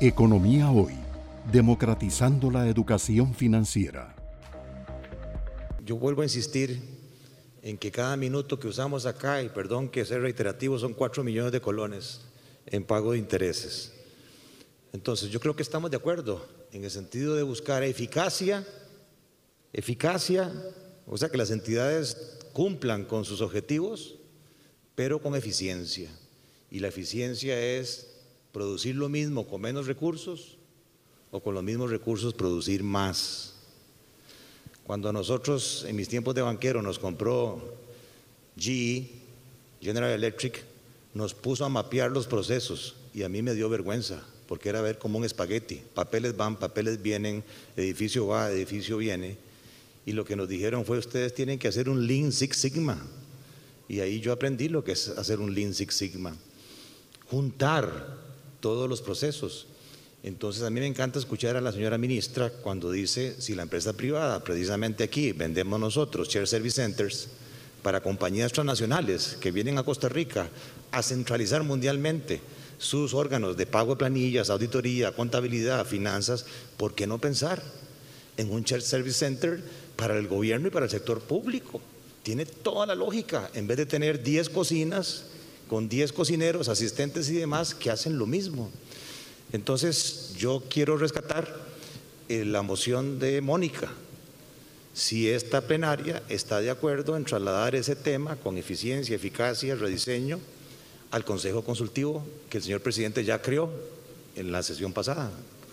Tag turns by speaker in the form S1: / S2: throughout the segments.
S1: Economía Hoy, democratizando la educación financiera.
S2: Yo vuelvo a insistir en que cada minuto que usamos acá, y perdón que sea reiterativo, son cuatro millones de colones en pago de intereses. Entonces, yo creo que estamos de acuerdo en el sentido de buscar eficacia, eficacia, o sea, que las entidades cumplan con sus objetivos, pero con eficiencia. Y la eficiencia es producir lo mismo con menos recursos o con los mismos recursos producir más. Cuando nosotros en mis tiempos de banquero nos compró GE, General Electric, nos puso a mapear los procesos y a mí me dio vergüenza porque era ver como un espagueti, papeles van, papeles vienen, edificio va, edificio viene. Y lo que nos dijeron fue, ustedes tienen que hacer un Lean Six Sigma. Y ahí yo aprendí lo que es hacer un Lean Six Sigma. Juntar todos los procesos. Entonces a mí me encanta escuchar a la señora ministra cuando dice, si la empresa privada, precisamente aquí, vendemos nosotros, Share Service Centers, para compañías transnacionales que vienen a Costa Rica a centralizar mundialmente sus órganos de pago de planillas, auditoría, contabilidad, finanzas, ¿por qué no pensar en un Share Service Center para el gobierno y para el sector público? Tiene toda la lógica, en vez de tener 10 cocinas, con 10 cocineros, asistentes y demás que hacen lo mismo. Entonces, yo quiero rescatar eh, la moción de Mónica. Si esta plenaria está de acuerdo en trasladar ese tema con eficiencia, eficacia, rediseño al Consejo Consultivo que el señor presidente ya creó en la sesión pasada,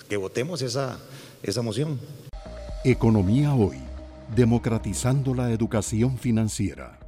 S2: que votemos esa, esa moción.
S1: Economía hoy, democratizando la educación financiera.